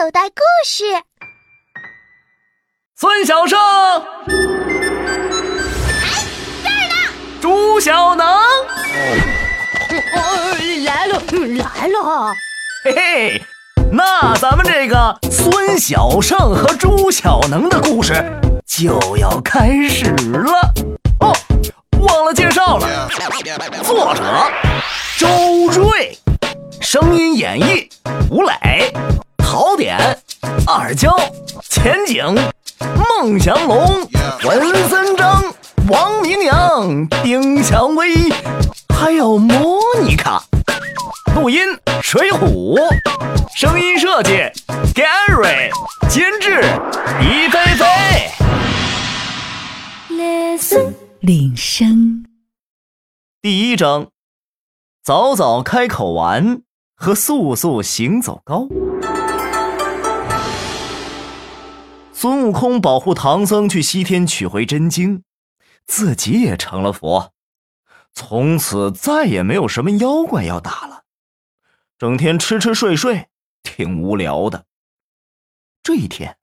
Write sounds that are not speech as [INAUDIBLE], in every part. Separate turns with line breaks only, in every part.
口袋故事。
孙小胜，
哎，这儿呢。
朱小能，
哦，来了来了，
嘿嘿，那咱们这个孙小胜和朱小能的故事就要开始了。哦，忘了介绍了，作者周瑞，声音演绎吴磊、陶点、二娇、前景、孟祥龙、文森章、王明阳、丁蔷薇，还有莫妮卡。录音水浒，声音设计 Gary，监制李飞飞。
Listen，铃声。
第一章，早早开口丸和速速行走高。孙悟空保护唐僧去西天取回真经，自己也成了佛，从此再也没有什么妖怪要打了，整天吃吃睡睡，挺无聊的。这一天，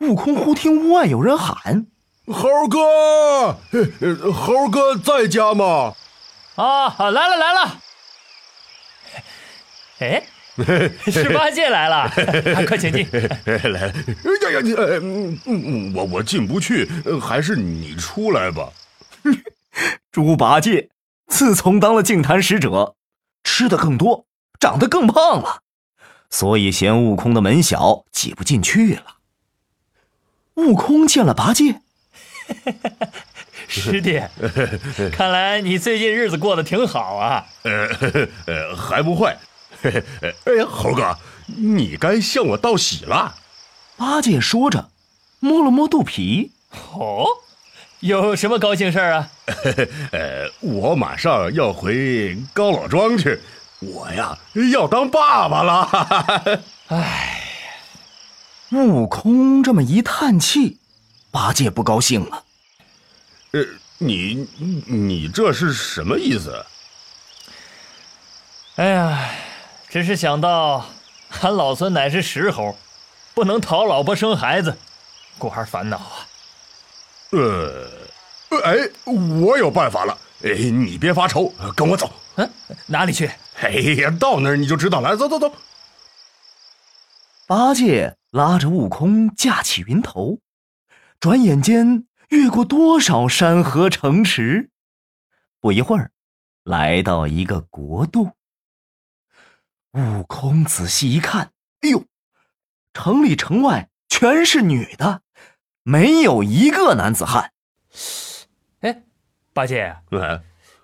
悟空忽听屋外有人喊
猴哥，呃 [LAUGHS] 猴哥在家吗？
啊，来了来了！哎，[LAUGHS] 是八戒来了，[LAUGHS] 快请进。[LAUGHS]
来，哎呀呀，你，呃嗯嗯，我我进不去，呃还是你出来吧。
猪八戒自从当了净坛使者，吃的更多，长得更胖了，所以嫌悟空的门小，挤不进去了。悟空见了八戒，
师弟，看来你最近日子过得挺好啊。
呃呃，还不坏。嘿 [LAUGHS] 嘿哎呀，猴哥，你该向我道喜了。
八戒说着，摸了摸肚皮。
哦，有什么高兴事儿啊？[LAUGHS]
呃，我马上要回高老庄去，我呀要当爸爸了。[LAUGHS]
哎，
悟空这么一叹气，八戒不高兴了。
呃，你你这是什么意思？
哎呀，只是想到俺老孙乃是石猴，不能讨老婆生孩子，故而烦恼啊。
呃，哎，我有办法了。哎，你别发愁，跟我走。
嗯，哪里去？
哎呀，到那儿你就知道了。走走走。
八戒拉着悟空架起云头，转眼间越过多少山河城池，不一会儿，来到一个国度。悟空仔细一看，哎呦，城里城外全是女的，没有一个男子汉。
哎，八戒，
哎，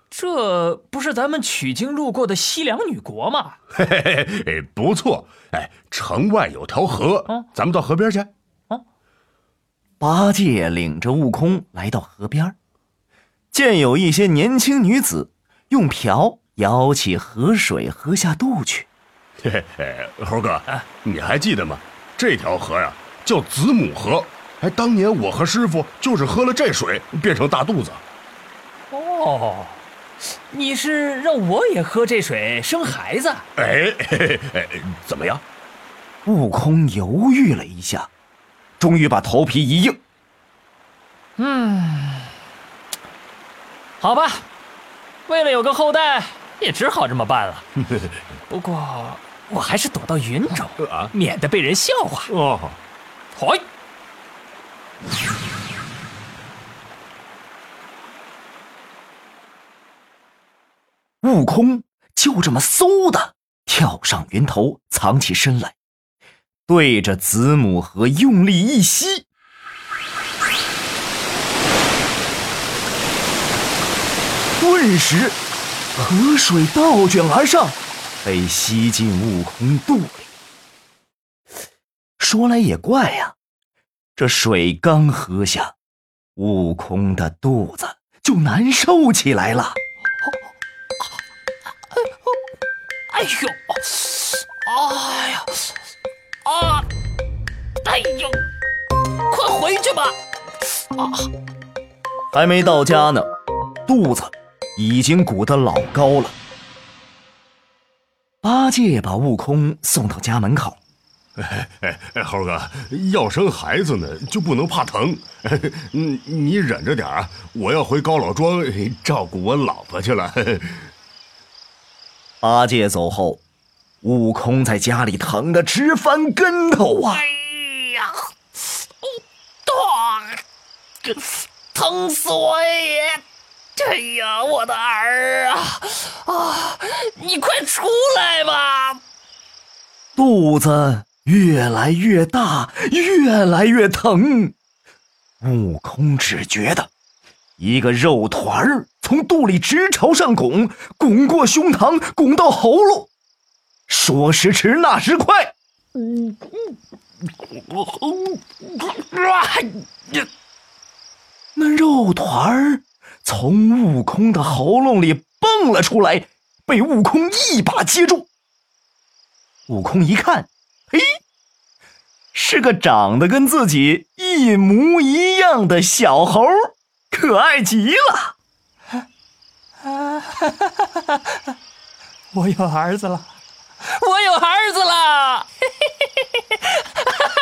这不是咱们取经路过的西凉女国吗？
嘿嘿嘿，哎，不错。哎，城外有条河，
嗯
咱们到河边去。
八戒领着悟空来到河边，见有一些年轻女子用瓢舀起河水喝下肚去。
嘿猴哥，你还记得吗？这条河呀叫子母河。哎，当年我和师傅就是喝了这水变成大肚子。
哦，你是让我也喝这水生孩子？
哎，嘿嘿哎，怎么样？
悟空犹豫了一下，终于把头皮一硬。
嗯，好吧，为了有个后代，也只好这么办了。[LAUGHS] 不过我还是躲到云中，[LAUGHS]
啊？
免得被人笑话。
哦，
嗨，
悟空就这么嗖的跳上云头，藏起身来，对着子母河用力一吸，顿时河水倒卷而上，被吸进悟空肚里。说来也怪呀，这水刚喝下，悟空的肚子就难受起来了。
哎呦，哎呀，啊，哎呦，快回去吧！啊，
还没到家呢，肚子已经鼓得老高了。八戒把悟空送到家门口，
哎哎哎，猴哥，要生孩子呢，就不能怕疼。你，[LAUGHS] 你忍着点啊，我要回高老庄照顾我老婆去了。[LAUGHS]
八戒走后，悟空在家里疼得直翻跟头啊！
哎呀，痛，疼死我也！哎呀，我的儿啊啊！你快出来吧！
肚子越来越大，越来越疼。悟空只觉得一个肉团儿从肚里直朝上拱，拱过胸膛，拱到喉咙。说时迟，那时快，那肉团儿从悟空的喉咙里蹦了出来，被悟空一把接住。悟空一看，嘿，是个长得跟自己一模一样的小猴，可爱极了。[LAUGHS]
啊哈哈哈哈我有儿子了，我有儿子了！[LAUGHS]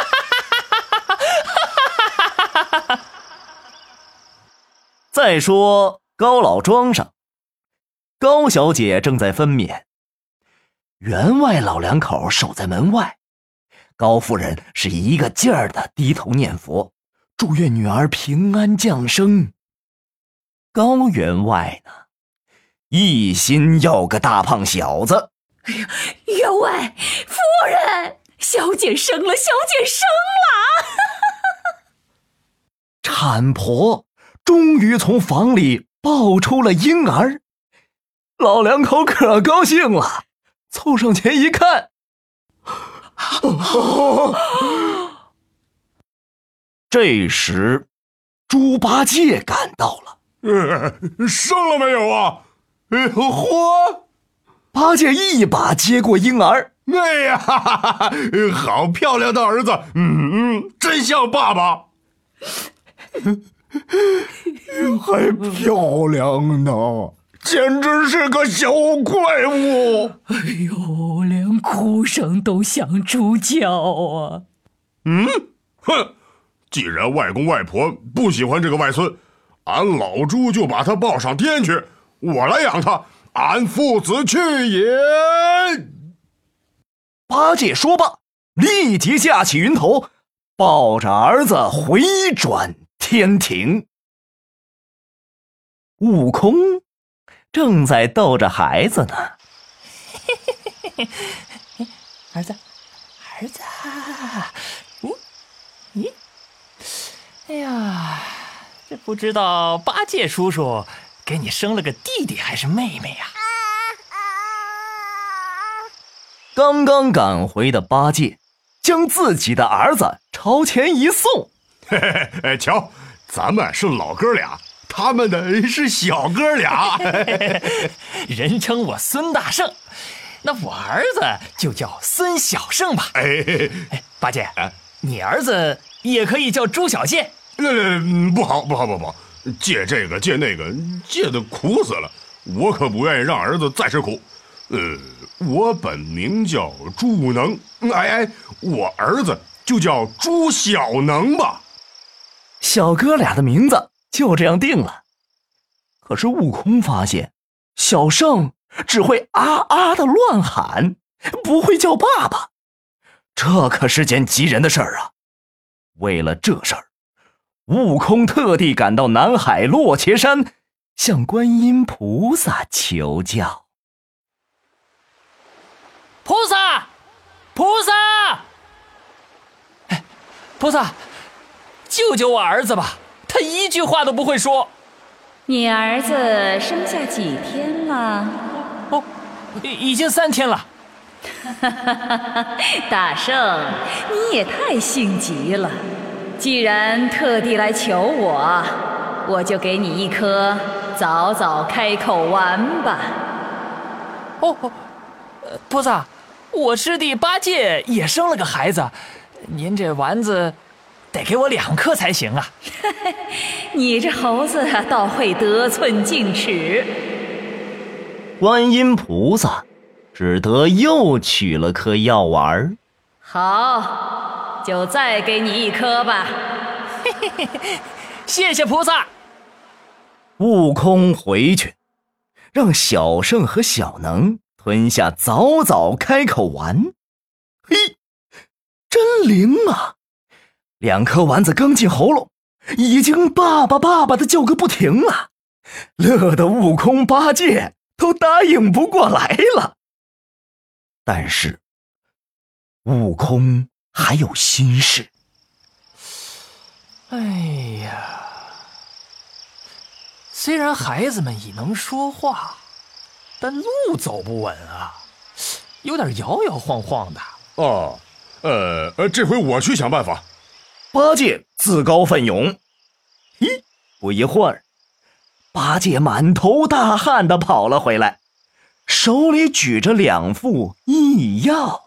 再说高老庄上，高小姐正在分娩，员外老两口守在门外，高夫人是一个劲儿的低头念佛，祝愿女儿平安降生。高员外呢，一心要个大胖小子。
哎呀，员外夫人，小姐生了，小姐生了！[LAUGHS]
产婆终于从房里抱出了婴儿，老两口可高兴了，凑上前一看，[LAUGHS] 这时猪八戒赶到了。
呃，生了没有啊？哎，嚯！
八戒一把接过婴儿，
哎呀，哈哈哈好漂亮的儿子，嗯嗯，真像爸爸。[LAUGHS] 还漂亮呢，简直是个小怪物。
哎呦，连哭声都像猪叫啊！
嗯，哼，既然外公外婆不喜欢这个外孙，俺老猪就把他抱上天去，我来养他，俺父子去也。
八戒说罢，立即架起云头，抱着儿子回转天庭。悟空正在逗着孩子呢。[LAUGHS]
儿子，儿子，嗯，咦，哎呀，这不知道八戒叔叔给你生了个弟弟还是妹妹呀？
刚刚赶回的八戒，将自己的儿子朝前一送。
嘿嘿，哎，瞧，咱们是老哥俩，他们的是小哥俩。[LAUGHS]
人称我孙大圣，那我儿子就叫孙小圣吧。
哎，
哎，八戒，你儿子也可以叫猪小健。
呃，不好，不好，不好，借这个借那个，借的苦死了。我可不愿意让儿子再吃苦。呃，我本名叫朱能，哎哎，我儿子就叫朱小能吧。
小哥俩的名字就这样定了。可是悟空发现，小圣只会啊啊的乱喊，不会叫爸爸，这可是件急人的事儿啊！为了这事儿，悟空特地赶到南海落茄山，向观音菩萨求教。
菩萨，菩萨，哎，菩萨，救救我儿子吧！他一句话都不会说。
你儿子生下几天了？
哦，已已经三天了。[LAUGHS]
大圣，你也太性急了。既然特地来求我，我就给你一颗早早开口丸吧。
哦，哦呃菩萨，我师弟八戒也生了个孩子，您这丸子得给我两颗才行啊。[LAUGHS]
你这猴子倒会得寸进尺。
观音菩萨只得又取了颗药丸儿，
好，就再给你一颗吧。[LAUGHS]
谢谢菩萨。
悟空回去，让小圣和小能吞下早早开口丸。嘿，真灵啊！两颗丸子刚进喉咙，已经爸爸爸爸的叫个不停了，乐得悟空八戒都答应不过来了。但是，悟空还有心事。
哎呀，虽然孩子们已能说话，但路走不稳啊，有点摇摇晃晃的。
哦，呃呃，这回我去想办法。
八戒自告奋勇。咦，不一会儿，八戒满头大汗的跑了回来，手里举着两副异药。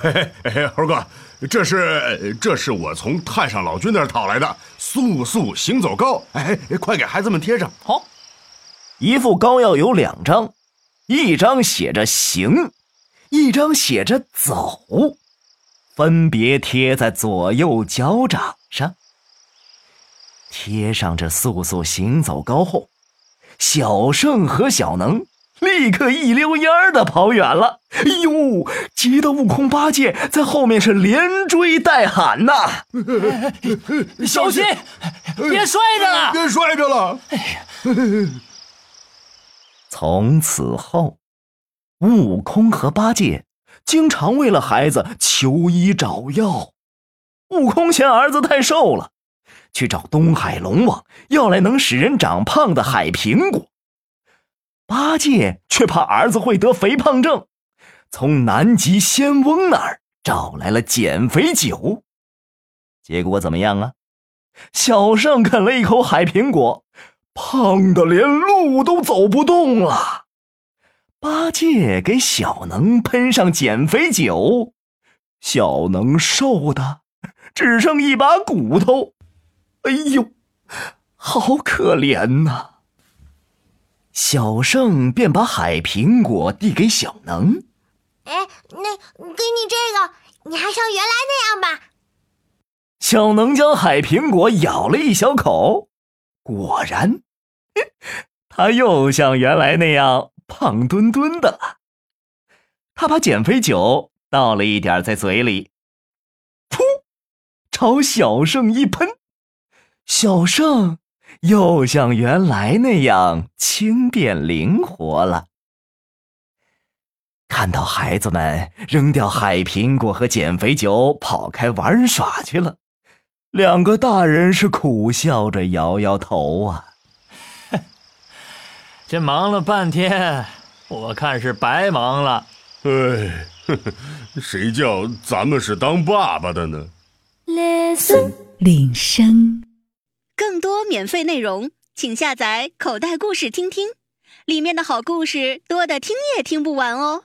嘿嘿，猴哥，这是这是我从太上老君那儿讨来的速速行走膏，哎，快给孩子们贴上。
好，
一副膏药有两张，一张写着行，一张写着走，分别贴在左右脚掌上。贴上这速速行走膏后，小胜和小能。立刻一溜烟儿的跑远了，哎呦，急得悟空、八戒在后面是连追带喊呐！[LAUGHS]
小心，别摔着了，
别摔着了！哎呀，
从此后，悟空和八戒经常为了孩子求医找药。悟空嫌儿子太瘦了，去找东海龙王要来能使人长胖的海苹果。八戒却怕儿子会得肥胖症，从南极仙翁那儿找来了减肥酒。结果怎么样啊？小圣啃了一口海苹果，胖的连路都走不动了。八戒给小能喷上减肥酒，小能瘦的只剩一把骨头。哎呦，好可怜呐！小圣便把海苹果递给小能。
哎，那给你这个，你还像原来那样吧。
小能将海苹果咬了一小口，果然，[LAUGHS] 他又像原来那样胖墩墩的了。他把减肥酒倒了一点在嘴里，噗，朝小圣一喷，小圣。又像原来那样轻便灵活了。看到孩子们扔掉海苹果和减肥酒，跑开玩耍去了，两个大人是苦笑着摇摇头啊。
这忙了半天，我看是白忙了。
哎，[LAUGHS] 谁叫咱们是当爸爸的呢
？Listen，铃声。
更多免费内容，请下载口袋故事听听，里面的好故事多的听也听不完哦。